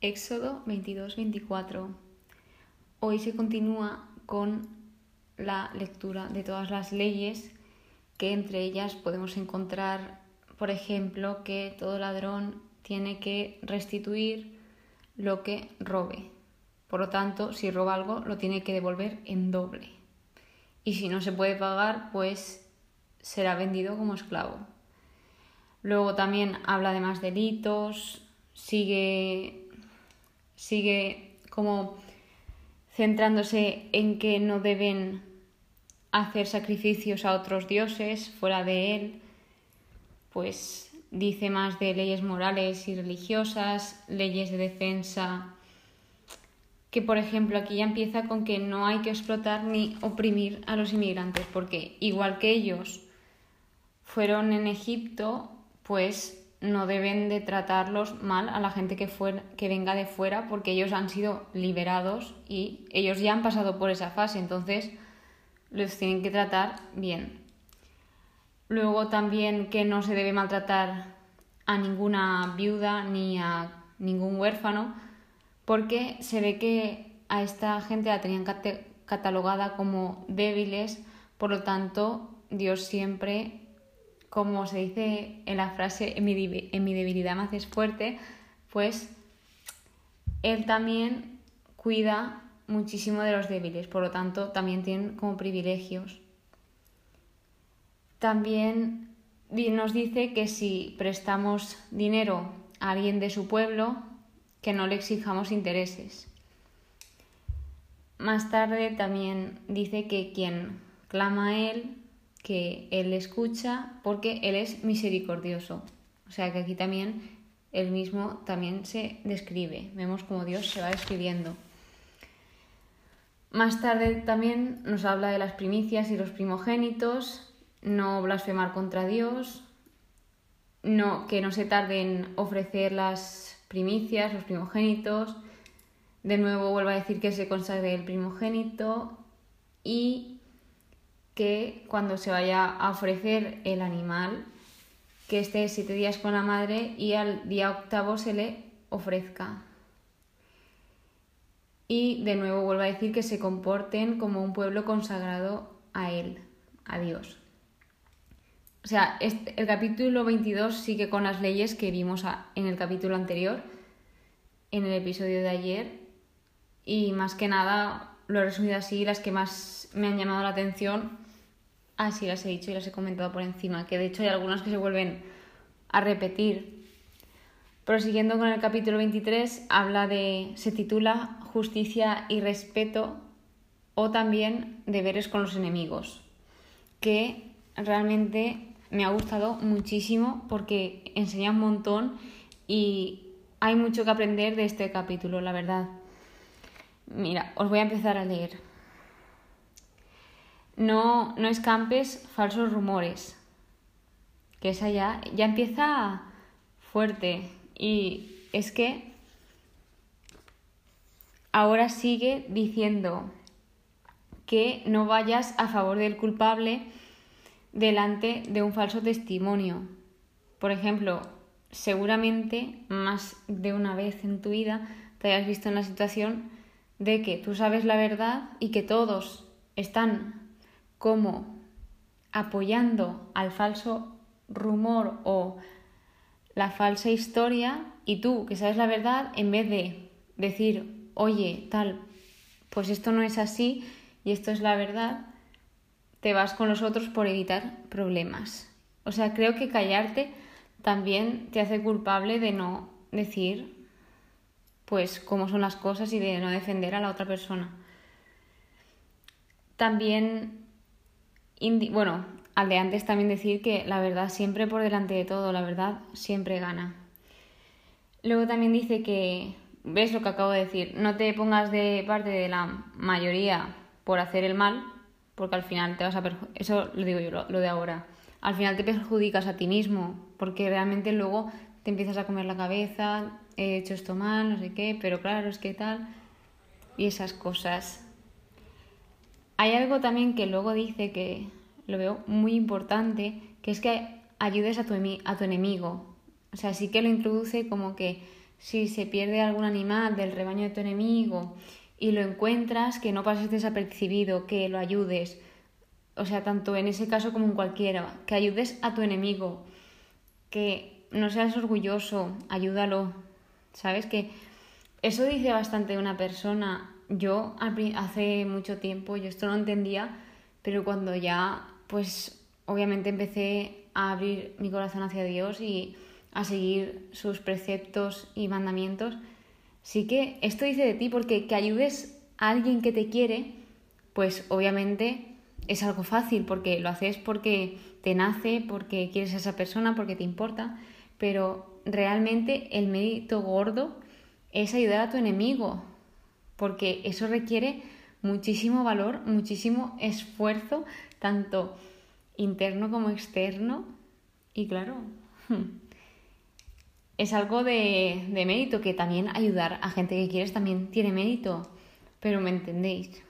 Éxodo 22-24. Hoy se continúa con la lectura de todas las leyes que entre ellas podemos encontrar, por ejemplo, que todo ladrón tiene que restituir lo que robe. Por lo tanto, si roba algo, lo tiene que devolver en doble. Y si no se puede pagar, pues será vendido como esclavo. Luego también habla de más delitos, sigue, sigue como centrándose en que no deben hacer sacrificios a otros dioses fuera de él, pues dice más de leyes morales y religiosas, leyes de defensa, que por ejemplo aquí ya empieza con que no hay que explotar ni oprimir a los inmigrantes, porque igual que ellos fueron en Egipto, pues no deben de tratarlos mal a la gente que, que venga de fuera porque ellos han sido liberados y ellos ya han pasado por esa fase, entonces los tienen que tratar bien. Luego también que no se debe maltratar a ninguna viuda ni a ningún huérfano porque se ve que a esta gente la tenían catalogada como débiles, por lo tanto Dios siempre como se dice en la frase, en mi, debilidad me haces fuerte, pues él también cuida muchísimo de los débiles, por lo tanto también tienen como privilegios. También nos dice que si prestamos dinero a alguien de su pueblo, que no le exijamos intereses. Más tarde también dice que quien clama a él que Él escucha porque Él es misericordioso. O sea que aquí también Él mismo también se describe. Vemos como Dios se va describiendo. Más tarde también nos habla de las primicias y los primogénitos, no blasfemar contra Dios, no, que no se tarde en ofrecer las primicias, los primogénitos. De nuevo vuelvo a decir que se consagre el primogénito y que cuando se vaya a ofrecer el animal, que esté siete días con la madre y al día octavo se le ofrezca. Y de nuevo vuelvo a decir que se comporten como un pueblo consagrado a Él, a Dios. O sea, el capítulo 22 sigue con las leyes que vimos en el capítulo anterior, en el episodio de ayer, y más que nada lo he resumido así, las que más me han llamado la atención Ah, sí, las he dicho y las he comentado por encima, que de hecho hay algunas que se vuelven a repetir. Prosiguiendo con el capítulo 23, habla de, se titula Justicia y respeto o también deberes con los enemigos, que realmente me ha gustado muchísimo porque enseña un montón y hay mucho que aprender de este capítulo, la verdad. Mira, os voy a empezar a leer. No, no escampes falsos rumores. Que esa ya, ya empieza fuerte. Y es que ahora sigue diciendo que no vayas a favor del culpable delante de un falso testimonio. Por ejemplo, seguramente más de una vez en tu vida te hayas visto en la situación de que tú sabes la verdad y que todos están como apoyando al falso rumor o la falsa historia y tú, que sabes la verdad, en vez de decir, oye, tal, pues esto no es así y esto es la verdad, te vas con los otros por evitar problemas. O sea, creo que callarte también te hace culpable de no decir pues cómo son las cosas y de no defender a la otra persona. También bueno, al de antes también decir que la verdad siempre por delante de todo, la verdad siempre gana. Luego también dice que, ves lo que acabo de decir, no te pongas de parte de la mayoría por hacer el mal, porque al final te vas a eso lo digo yo, lo, de ahora, al final te perjudicas a ti mismo, porque realmente luego te empiezas a comer la cabeza, he hecho esto mal, no sé qué, pero claro, es que tal, y esas cosas. Hay algo también que luego dice que lo veo muy importante, que es que ayudes a tu, enemigo. O sea, sí que lo introduce como que si se pierde algún animal del rebaño de tu enemigo y lo encuentras, que no pases desapercibido, que lo ayudes. O sea, tanto en ese caso como en cualquiera, que ayudes a tu enemigo, que no seas orgulloso, ayúdalo. ¿Sabes? Que eso dice bastante una persona. Yo hace mucho tiempo, yo esto no entendía, pero cuando ya, pues obviamente empecé a abrir mi corazón hacia Dios y a seguir sus preceptos y mandamientos, sí que esto dice de ti porque que ayudes a alguien que te quiere, pues obviamente es algo fácil porque lo haces porque te nace, porque quieres a esa persona, porque te importa, pero realmente el mérito gordo es ayudar a tu enemigo, porque eso requiere muchísimo valor, muchísimo esfuerzo, tanto interno como externo, y claro, es algo de, mérito, que también ayudar a gente que quieres también tiene mérito, pero me entendéis.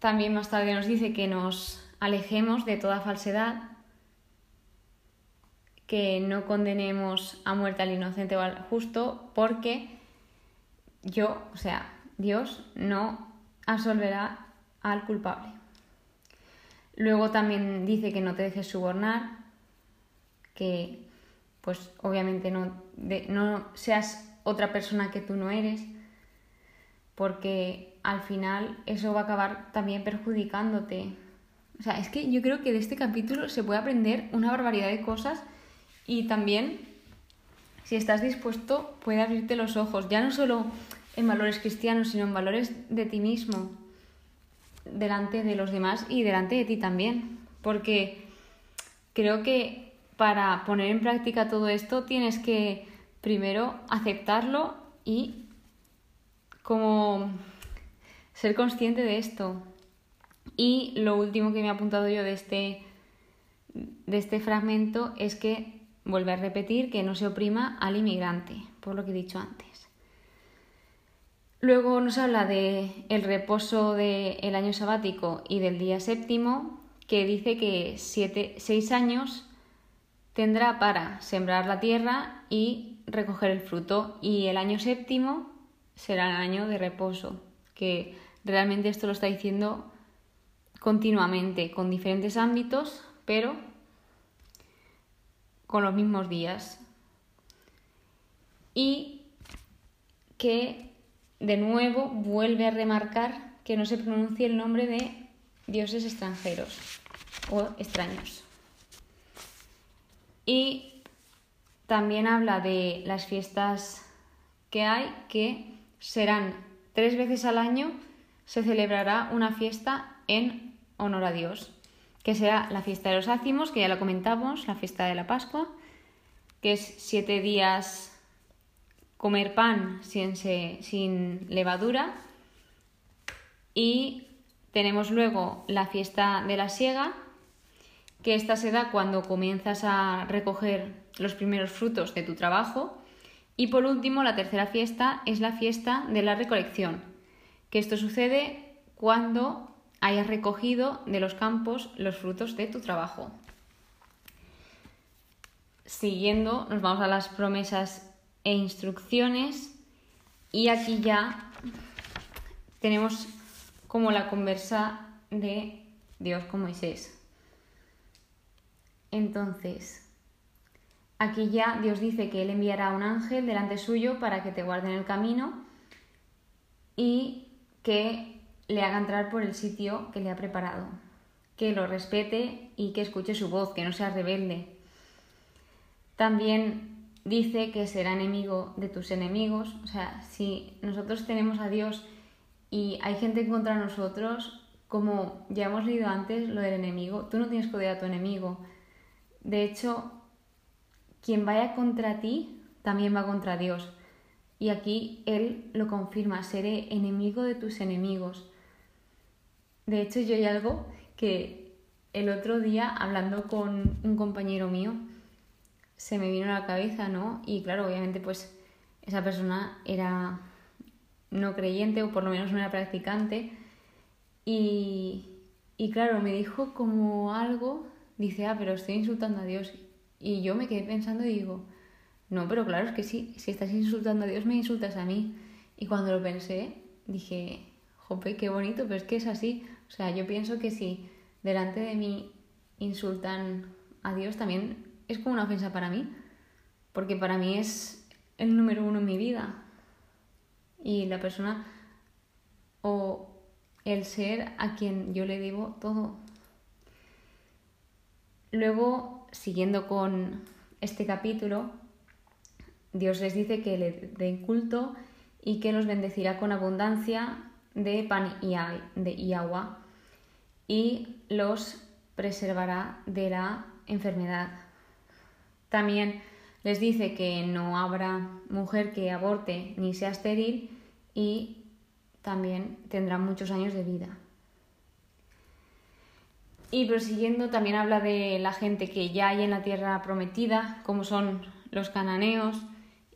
También más tarde nos dice que nos alejemos de toda falsedad, que no condenemos a muerte al inocente o al justo, porque yo, o sea, Dios no absolverá al culpable. Luego también dice que no te dejes subornar, que pues obviamente no, no seas otra persona que tú no eres, porque al final eso va a acabar también perjudicándote. O sea, es que yo creo que de este capítulo se puede aprender una barbaridad de cosas y también, si estás dispuesto, puede abrirte los ojos, ya no solo en valores cristianos, sino en valores de ti mismo, delante de los demás y delante de ti también. Porque creo que para poner en práctica todo esto tienes que primero aceptarlo y como ser consciente de esto. Y lo último que me he apuntado yo de este, de este fragmento es que vuelve a repetir que no se oprima al inmigrante, por lo que he dicho antes. Luego nos habla de el reposo del año sabático y del día séptimo, que dice que siete, seis años tendrá para sembrar la tierra y recoger el fruto. Y el año séptimo será el año de reposo, que realmente esto lo está diciendo continuamente, con diferentes ámbitos, pero con los mismos días. Y que de nuevo vuelve a remarcar que no se pronuncie el nombre de dioses extranjeros o extraños. Y también habla de las fiestas que hay, que serán tres veces al año, se celebrará una fiesta en honor a Dios, que será la fiesta de los ácimos, que ya la comentamos, la fiesta de la Pascua, que es siete días comer pan sin, sin levadura. Y tenemos luego la fiesta de la siega, que esta se da cuando comienzas a recoger los primeros frutos de tu trabajo. Y por último, la tercera fiesta es la fiesta de la recolección, que esto sucede cuando hayas recogido de los campos los frutos de tu trabajo. Siguiendo, nos vamos a las promesas e instrucciones y aquí ya tenemos como la conversa de Dios con Moisés. Entonces, aquí ya Dios dice que Él enviará un ángel delante suyo para que te guarde en el camino y que le haga entrar por el sitio que le ha preparado, que lo respete y que escuche su voz, que no sea rebelde. También dice que será enemigo de tus enemigos, o sea, si nosotros tenemos a Dios y hay gente contra nosotros, como ya hemos leído antes lo del enemigo, tú no tienes que odiar a tu enemigo, de hecho, quien vaya contra ti también va contra Dios. Y aquí Él lo confirma, seré enemigo de tus enemigos. De hecho, yo hay algo que el otro día, hablando con un compañero mío, se me vino a la cabeza, ¿no? Y claro, obviamente, pues esa persona era no creyente o por lo menos no era practicante. Y, y claro, me dijo como algo dice, ah, pero estoy insultando a Dios. Y yo me quedé pensando y digo, no, pero claro, es que sí, si estás insultando a Dios, me insultas a mí. Y cuando lo pensé, dije, jope, qué bonito, pero es que es así. O sea, yo pienso que si delante de mí insultan a Dios, también es como una ofensa para mí, porque para mí es el número uno en mi vida. Y la persona o el ser a quien yo le debo todo. Luego, siguiendo con este capítulo, Dios les dice que le den culto y que los bendecirá con abundancia de pan y agua y los preservará de la enfermedad. También les dice que no habrá mujer que aborte ni sea estéril y también tendrá muchos años de vida. Y prosiguiendo también habla de la gente que ya hay en la tierra prometida, como son los cananeos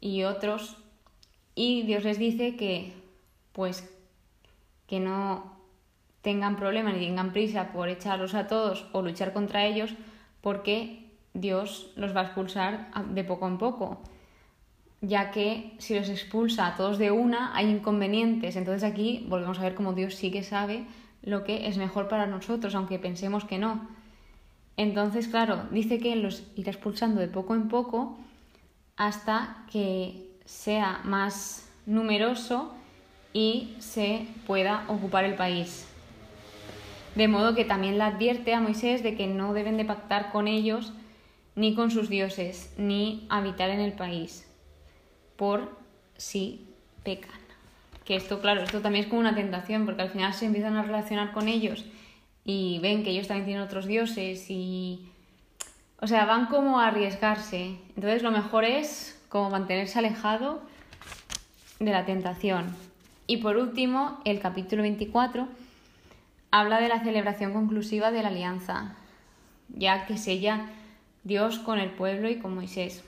y otros, y Dios les dice que pues que no tengan problema ni tengan prisa por echarlos a todos o luchar contra ellos, porque Dios los va a expulsar de poco en poco ya que si los expulsa a todos de una hay inconvenientes. Entonces aquí volvemos a ver cómo Dios sí que sabe lo que es mejor para nosotros, aunque pensemos que no. Entonces, claro, dice que los irá expulsando de poco en poco hasta que sea más numeroso y se pueda ocupar el país. De modo que también le advierte a Moisés de que no deben de pactar con ellos ni con sus dioses, ni habitar en el país por si pecan. Que esto, claro, esto también es como una tentación, porque al final se empiezan a relacionar con ellos y ven que ellos también tienen otros dioses y... O sea, van como a arriesgarse. Entonces lo mejor es como mantenerse alejado de la tentación. Y por último, el capítulo 24 habla de la celebración conclusiva de la alianza, ya que sella Dios con el pueblo y con Moisés.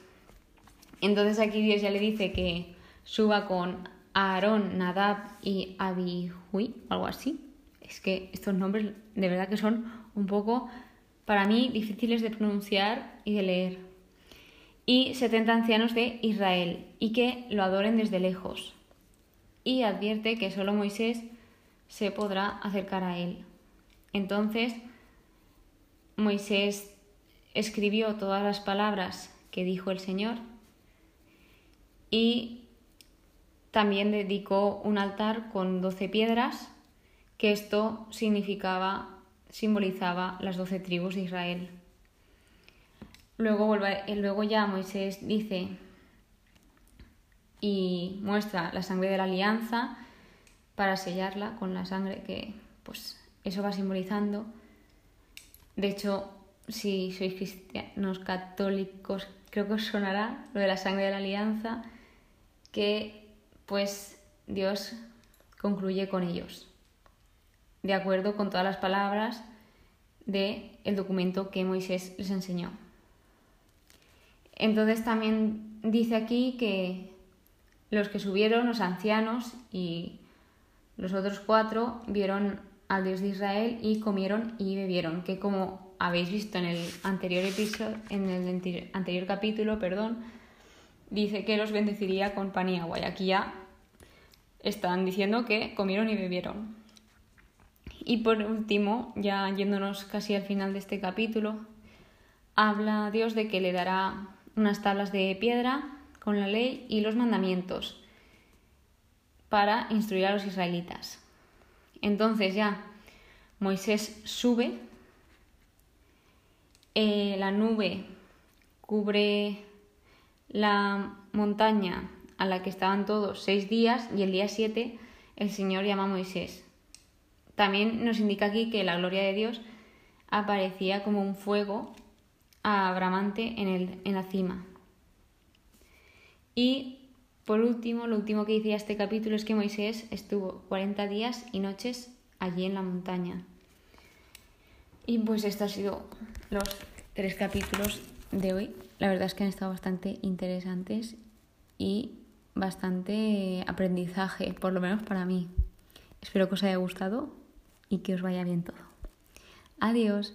Entonces aquí Dios ya le dice que suba con Aarón, Nadab y Abihui, algo así. Es que estos nombres de verdad que son un poco, para mí, difíciles de pronunciar y de leer. Y 70 ancianos de Israel, y que lo adoren desde lejos. Y advierte que solo Moisés se podrá acercar a él. Entonces, Moisés escribió todas las palabras que dijo el Señor y también dedicó un altar con doce piedras, que esto significaba, simbolizaba las doce tribus de Israel. Luego, luego ya Moisés dice y muestra la sangre de la alianza para sellarla con la sangre que pues eso va simbolizando. De hecho, si sois cristianos católicos, creo que os sonará lo de la sangre de la alianza que pues Dios concluye con ellos, de acuerdo con todas las palabras del el documento que Moisés les enseñó. Entonces también dice aquí que los que subieron, los ancianos y los otros cuatro, vieron al Dios de Israel y comieron y bebieron, que como habéis visto en el anterior episodio, en el anterior capítulo, perdón, dice que los bendeciría con pan y agua. Y aquí ya están diciendo que comieron y bebieron. Y por último, ya yéndonos casi al final de este capítulo, habla Dios de que le dará unas tablas de piedra con la ley y los mandamientos para instruir a los israelitas. Entonces ya Moisés sube, eh, la nube cubre la montaña a la que estaban todos seis días y el día siete el Señor llama a Moisés. También nos indica aquí que la gloria de Dios aparecía como un fuego abramante en, el, en la cima. Y por último, lo último que decía este capítulo es que Moisés estuvo 40 días y noches allí en la montaña. Y pues estos han sido los tres capítulos de hoy la verdad es que han estado bastante interesantes y bastante aprendizaje, por lo menos para mí. Espero que os haya gustado y que os vaya bien todo. Adiós.